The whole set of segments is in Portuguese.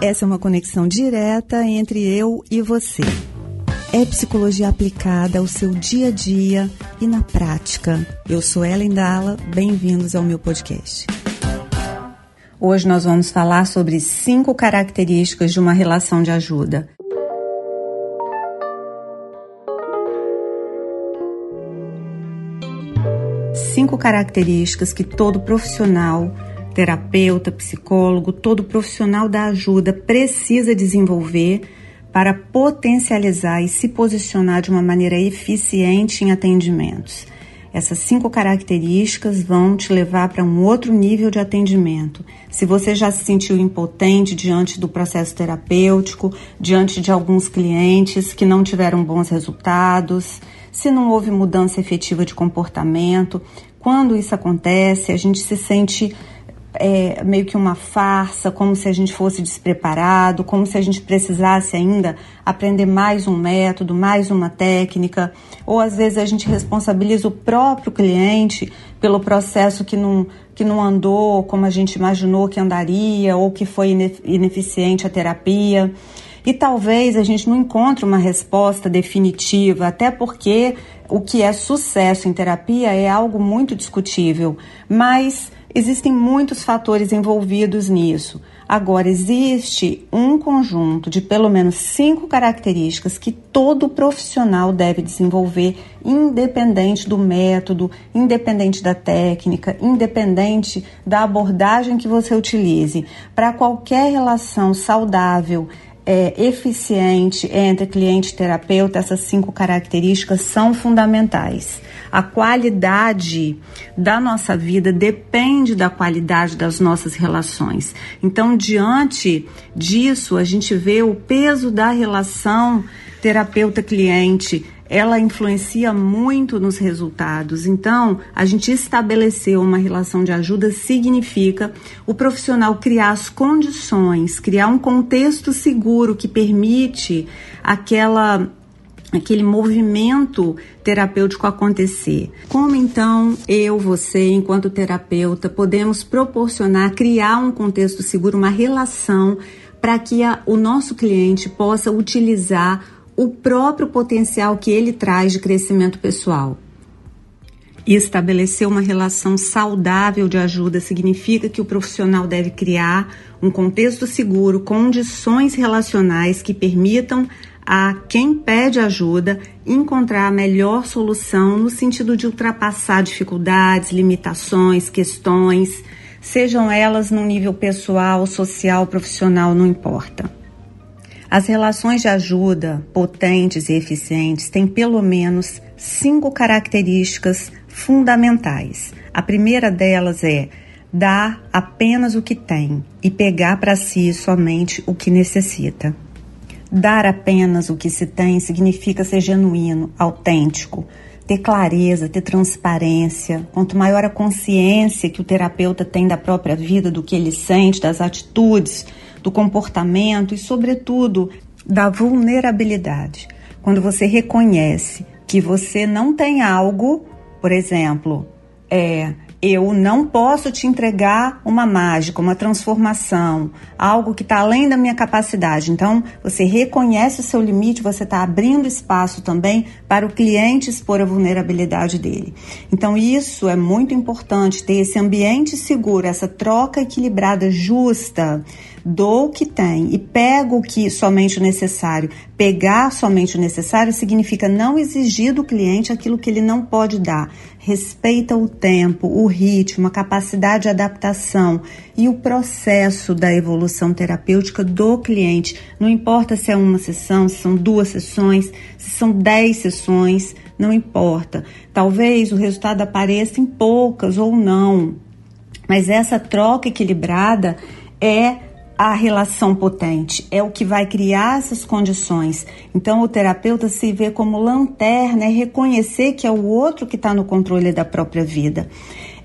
Essa é uma conexão direta entre eu e você. É psicologia aplicada ao seu dia a dia e na prática. Eu sou Ellen Dalla, bem-vindos ao meu podcast. Hoje nós vamos falar sobre cinco características de uma relação de ajuda. Cinco características que todo profissional terapeuta, psicólogo, todo profissional da ajuda precisa desenvolver para potencializar e se posicionar de uma maneira eficiente em atendimentos. Essas cinco características vão te levar para um outro nível de atendimento. Se você já se sentiu impotente diante do processo terapêutico, diante de alguns clientes que não tiveram bons resultados, se não houve mudança efetiva de comportamento, quando isso acontece, a gente se sente é, meio que uma farsa, como se a gente fosse despreparado, como se a gente precisasse ainda aprender mais um método, mais uma técnica, ou às vezes a gente responsabiliza o próprio cliente pelo processo que não, que não andou como a gente imaginou que andaria, ou que foi ineficiente a terapia. E talvez a gente não encontre uma resposta definitiva, até porque o que é sucesso em terapia é algo muito discutível, mas Existem muitos fatores envolvidos nisso. Agora, existe um conjunto de pelo menos cinco características que todo profissional deve desenvolver, independente do método, independente da técnica, independente da abordagem que você utilize. Para qualquer relação saudável, é, eficiente entre cliente e terapeuta, essas cinco características são fundamentais. A qualidade da nossa vida depende da qualidade das nossas relações. Então, diante disso, a gente vê o peso da relação terapeuta-cliente ela influencia muito nos resultados. Então, a gente estabelecer uma relação de ajuda significa o profissional criar as condições, criar um contexto seguro que permite aquela aquele movimento terapêutico acontecer. Como então eu, você, enquanto terapeuta, podemos proporcionar, criar um contexto seguro, uma relação para que a, o nosso cliente possa utilizar o próprio potencial que ele traz de crescimento pessoal. E estabelecer uma relação saudável de ajuda significa que o profissional deve criar um contexto seguro, condições relacionais que permitam a quem pede ajuda encontrar a melhor solução no sentido de ultrapassar dificuldades, limitações, questões, sejam elas no nível pessoal, social, profissional, não importa. As relações de ajuda potentes e eficientes têm pelo menos cinco características fundamentais. A primeira delas é dar apenas o que tem e pegar para si somente o que necessita. Dar apenas o que se tem significa ser genuíno, autêntico, ter clareza, ter transparência. Quanto maior a consciência que o terapeuta tem da própria vida, do que ele sente, das atitudes, do comportamento e, sobretudo, da vulnerabilidade. Quando você reconhece que você não tem algo, por exemplo, é, eu não posso te entregar uma mágica, uma transformação, algo que está além da minha capacidade. Então, você reconhece o seu limite, você está abrindo espaço também para o cliente expor a vulnerabilidade dele. Então, isso é muito importante, ter esse ambiente seguro, essa troca equilibrada, justa, dou o que tem e pego o que somente o necessário. Pegar somente o necessário significa não exigir do cliente aquilo que ele não pode dar. Respeita o tempo, o ritmo, a capacidade de adaptação e o processo da evolução terapêutica do cliente. Não importa se é uma sessão, se são duas sessões, se são dez sessões, não importa. Talvez o resultado apareça em poucas ou não, mas essa troca equilibrada é a relação potente, é o que vai criar essas condições. Então, o terapeuta se vê como lanterna, é reconhecer que é o outro que está no controle da própria vida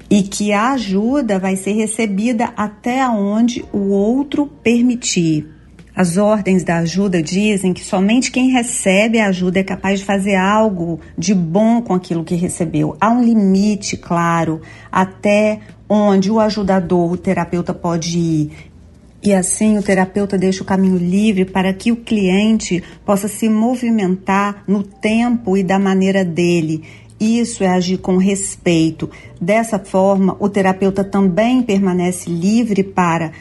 e que a ajuda vai ser recebida até onde o outro permitir. As ordens da ajuda dizem que somente quem recebe a ajuda é capaz de fazer algo de bom com aquilo que recebeu. Há um limite, claro, até onde o ajudador, o terapeuta pode ir E assim o terapeuta deixa o caminho livre para que o cliente possa se movimentar no tempo e da maneira dele. Isso é agir com respeito. Dessa forma, o terapeuta também permanece livre para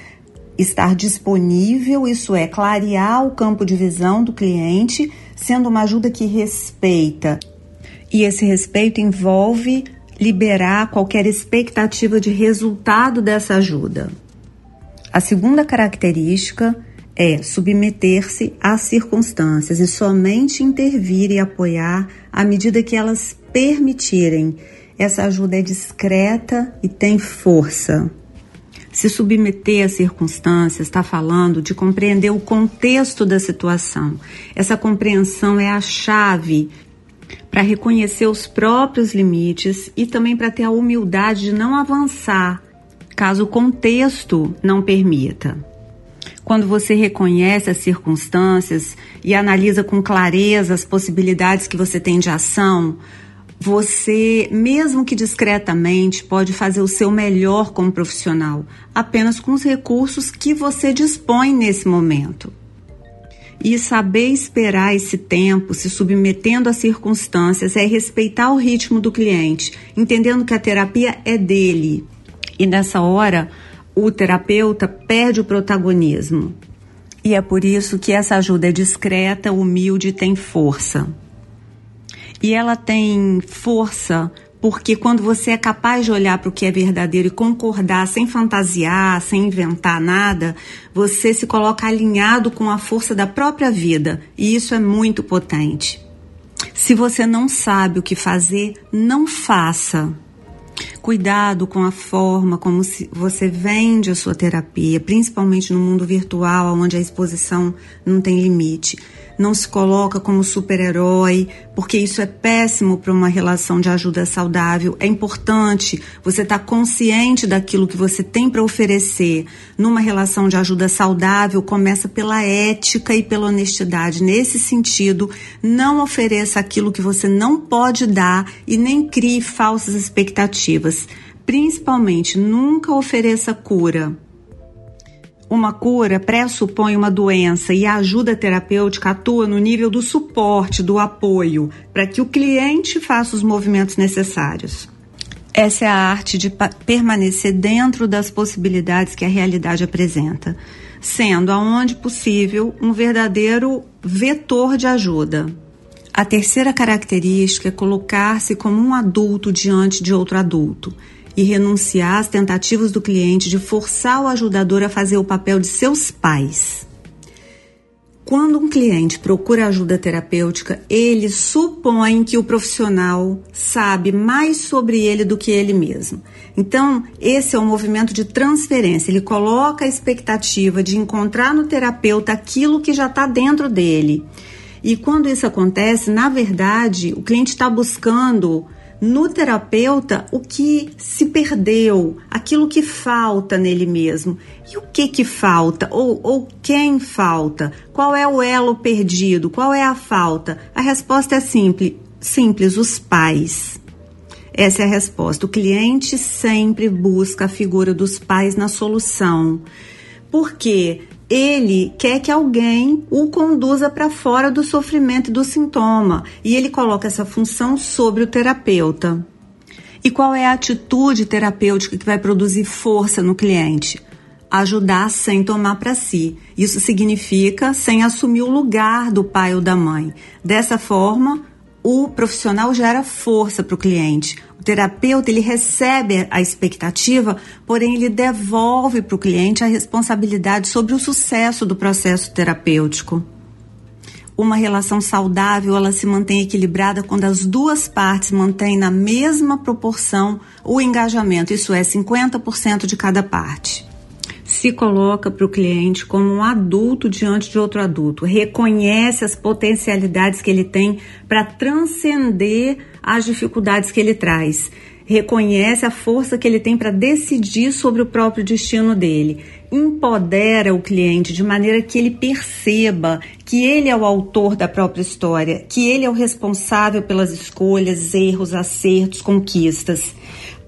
estar disponível, isso é, clarear o campo de visão do cliente, sendo uma ajuda que respeita. E esse respeito envolve liberar qualquer expectativa de resultado dessa ajuda. A segunda característica é submeter-se às circunstâncias e somente intervir e apoiar à medida que elas permitirem. Essa ajuda é discreta e tem força. Se submeter às circunstâncias está falando de compreender o contexto da situação. Essa compreensão é a chave para reconhecer os próprios limites e também para ter a humildade de não avançar caso o contexto não permita. Quando você reconhece as circunstâncias e analisa com clareza as possibilidades que você tem de ação, você, mesmo que discretamente, pode fazer o seu melhor como profissional, apenas com os recursos que você dispõe nesse momento. E saber esperar esse tempo, se submetendo às circunstâncias, é respeitar o ritmo do cliente, entendendo que a terapia é dele e nessa hora, o terapeuta perde o protagonismo. E é por isso que essa ajuda é discreta, humilde e tem força. E ela tem força porque quando você é capaz de olhar para o que é verdadeiro e concordar sem fantasiar, sem inventar nada, você se coloca alinhado com a força da própria vida. E isso é muito potente. Se você não sabe o que fazer, não faça. Cuidado com a forma como você vende a sua terapia, principalmente no mundo virtual, onde a exposição não tem limite não se coloca como super-herói, porque isso é péssimo para uma relação de ajuda saudável. É importante você estar tá consciente daquilo que você tem para oferecer. Numa relação de ajuda saudável, começa pela ética e pela honestidade. Nesse sentido, não ofereça aquilo que você não pode dar e nem crie falsas expectativas. Principalmente, nunca ofereça cura uma cura pressupõe uma doença e a ajuda terapêutica atua no nível do suporte, do apoio, para que o cliente faça os movimentos necessários. Essa é a arte de permanecer dentro das possibilidades que a realidade apresenta, sendo, aonde possível, um verdadeiro vetor de ajuda. A terceira característica é colocar-se como um adulto diante de outro adulto e renunciar às tentativas do cliente de forçar o ajudador a fazer o papel de seus pais. Quando um cliente procura ajuda terapêutica, ele supõe que o profissional sabe mais sobre ele do que ele mesmo. Então, esse é um movimento de transferência. Ele coloca a expectativa de encontrar no terapeuta aquilo que já está dentro dele. E quando isso acontece, na verdade, o cliente está buscando no terapeuta o que se perdeu, aquilo que falta nele mesmo. E o que que falta? Ou, ou quem falta? Qual é o elo perdido? Qual é a falta? A resposta é simples, simples, os pais. Essa é a resposta. O cliente sempre busca a figura dos pais na solução. Porque ele quer que alguém o conduza para fora do sofrimento do sintoma, e ele coloca essa função sobre o terapeuta. E qual é a atitude terapêutica que vai produzir força no cliente? Ajudar sem tomar para si. Isso significa sem assumir o lugar do pai ou da mãe. Dessa forma, o profissional gera força para o cliente. O terapeuta ele recebe a expectativa, porém ele devolve para o cliente a responsabilidade sobre o sucesso do processo terapêutico. Uma relação saudável ela se mantém equilibrada quando as duas partes mantêm na mesma proporção o engajamento, isso é 50% de cada parte se coloca para o cliente como um adulto diante de outro adulto, reconhece as potencialidades que ele tem para transcender as dificuldades que ele traz, reconhece a força que ele tem para decidir sobre o próprio destino dele, empodera o cliente de maneira que ele perceba que ele é o autor da própria história, que ele é o responsável pelas escolhas, erros, acertos, conquistas.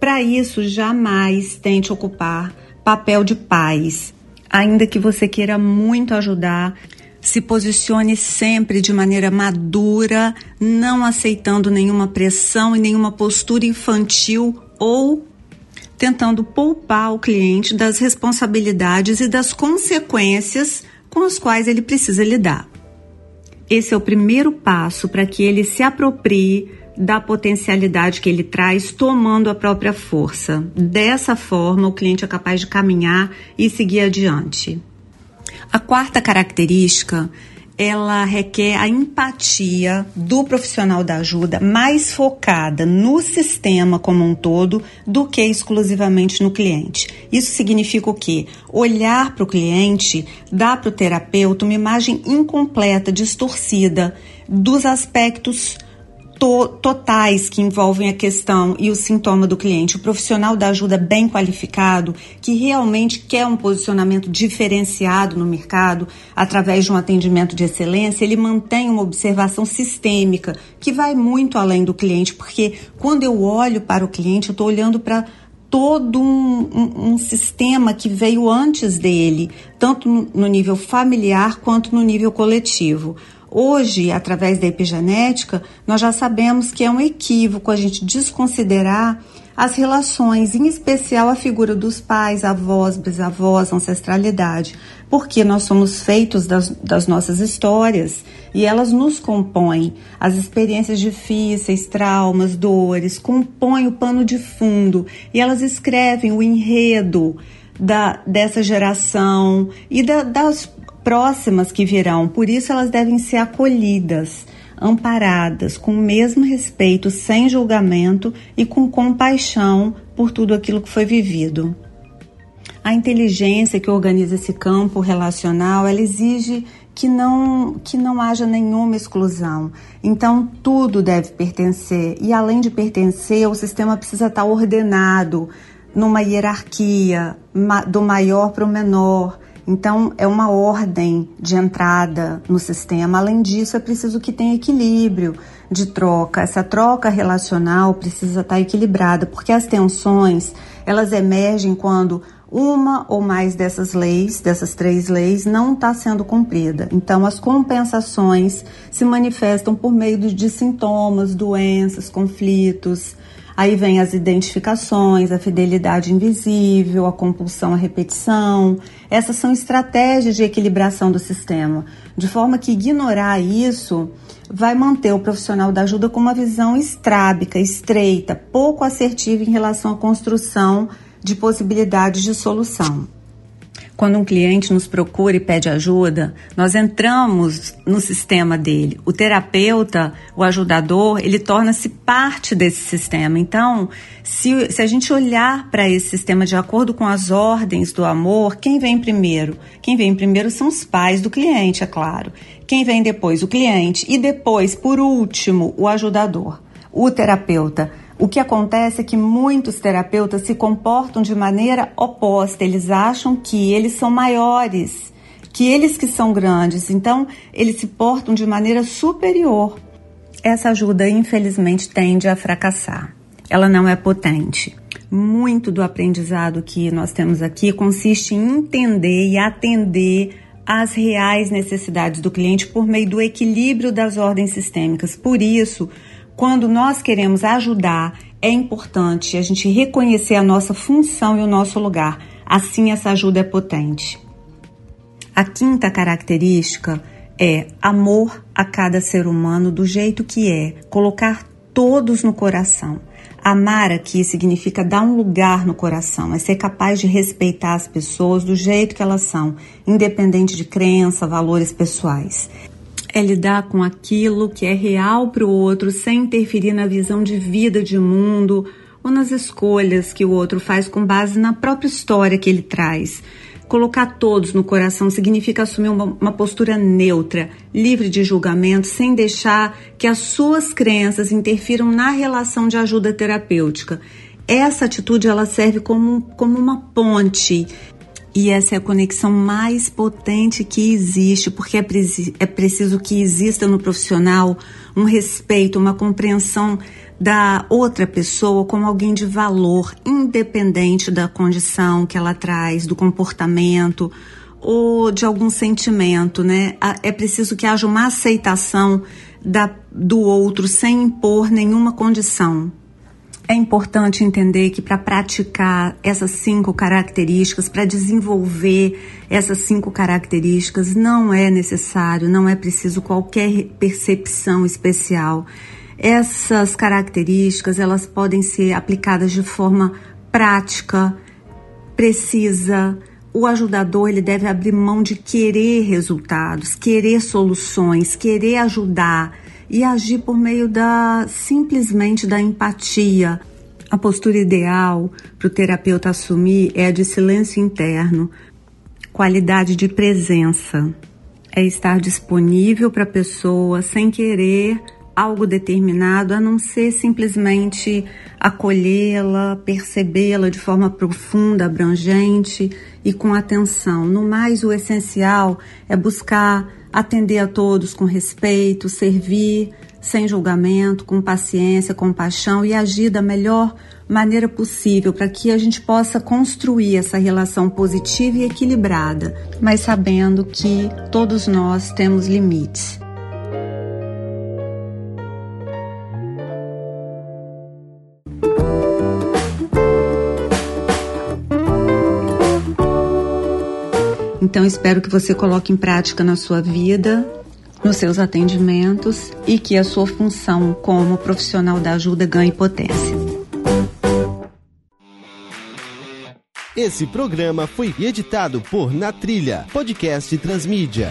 Para isso, jamais tente ocupar papel de pais. Ainda que você queira muito ajudar, se posicione sempre de maneira madura, não aceitando nenhuma pressão e nenhuma postura infantil ou tentando poupar o cliente das responsabilidades e das consequências com as quais ele precisa lidar. Esse é o primeiro passo para que ele se aproprie da potencialidade que ele traz, tomando a própria força. Dessa forma, o cliente é capaz de caminhar e seguir adiante. A quarta característica ela requer a empatia do profissional da ajuda mais focada no sistema como um todo do que exclusivamente no cliente. Isso significa o quê? Olhar para o cliente dá para o terapeuta uma imagem incompleta, distorcida dos aspectos to totais que envolvem a questão e o sintoma do cliente. O profissional da ajuda bem qualificado, que realmente quer um posicionamento diferenciado no mercado, através de um atendimento de excelência, ele mantém uma observação sistêmica que vai muito além do cliente, porque quando eu olho para o cliente, eu estou olhando para todo um, um, um, sistema que veio antes dele, tanto no nível familiar quanto no nível coletivo. Hoje, através da epigenética, nós já sabemos que é um equívoco a gente desconsiderar as relações, em especial a figura dos pais, avós, bisavós, ancestralidade, porque nós somos feitos das, das nossas histórias e elas nos compõem. As experiências difíceis, traumas, dores, compõem o pano de fundo e elas escrevem o enredo da, dessa geração e da, das próximas que virão, por isso elas devem ser acolhidas, amparadas, com o mesmo respeito, sem julgamento e com compaixão por tudo aquilo que foi vivido. A inteligência que organiza esse campo relacional, ela exige que não, que não haja nenhuma exclusão. Então, tudo deve pertencer. E além de pertencer, o sistema precisa estar ordenado numa hierarquia, do maior para o menor, então, é uma ordem de entrada no sistema. Além disso, é preciso que tenha equilíbrio de troca. Essa troca relacional precisa estar equilibrada, porque as tensões, elas emergem quando uma ou mais dessas leis, dessas três leis, não está sendo cumprida. Então, as compensações se manifestam por meio de sintomas, doenças, conflitos, Aí vem as identificações, a fidelidade invisível, a compulsão à repetição. Essas são estratégias de equilibração do sistema, de forma que ignorar isso vai manter o profissional da ajuda com uma visão estrábica, estreita, pouco assertiva em relação à construção de possibilidades de solução. Quando um cliente nos procura e pede ajuda, nós entramos no sistema dele. O terapeuta, o ajudador, ele torna-se parte desse sistema. Então, se, se a gente olhar para esse sistema de acordo com as ordens do amor, quem vem primeiro? Quem vem primeiro são os pais do cliente, é claro. Quem vem depois? O cliente. E depois, por último, o ajudador, o terapeuta. O que acontece é que muitos terapeutas se comportam de maneira oposta, eles acham que eles são maiores, que eles que são grandes, então eles se portam de maneira superior. Essa ajuda, infelizmente, tende a fracassar. Ela não é potente. Muito do aprendizado que nós temos aqui consiste em entender e atender às reais necessidades do cliente por meio do equilíbrio das ordens sistêmicas. Por isso, quando nós queremos ajudar, é importante a gente reconhecer a nossa função e o nosso lugar. Assim, essa ajuda é potente. A quinta característica é amor a cada ser humano do jeito que é, colocar todos no coração. Amar aqui significa dar um lugar no coração, é ser capaz de respeitar as pessoas do jeito que elas são, independente de crença, valores pessoais é lidar com aquilo que é real para o outro sem interferir na visão de vida, de mundo ou nas escolhas que o outro faz com base na própria história que ele traz. Colocar todos no coração significa assumir uma, uma, postura neutra, livre de julgamento, sem deixar que as suas crenças interfiram na relação de ajuda terapêutica. Essa atitude ela serve como, como uma ponte e essa é a conexão mais potente que existe, porque é, é preciso que exista no profissional um respeito, uma compreensão da outra pessoa como alguém de valor, independente da condição que ela traz, do comportamento ou de algum sentimento, né? É preciso que haja uma aceitação da, do outro sem impor nenhuma condição. É importante entender que para praticar essas cinco características, para desenvolver essas cinco características, não é necessário, não é preciso qualquer percepção especial. Essas características, elas podem ser aplicadas de forma prática, precisa. O ajudador ele deve abrir mão de querer resultados, querer soluções, querer ajudar e agir por meio da simplesmente da empatia. A postura ideal para o terapeuta assumir é a de silêncio interno, qualidade de presença. É estar disponível para a pessoa sem querer algo determinado, a não ser simplesmente acolhê-la, percebê-la de forma profunda, abrangente e com atenção. No mais, o essencial é buscar atender a todos com respeito, servir sem julgamento, com paciência, compaixão e agir da melhor maneira possível para que a gente possa construir essa relação positiva e equilibrada, mas sabendo que todos nós temos limites. Então espero que você coloque em prática na sua vida, nos seus atendimentos e que a sua função como profissional da ajuda ganhe potência. Esse programa foi editado por Na Trilha, podcast Transmídia.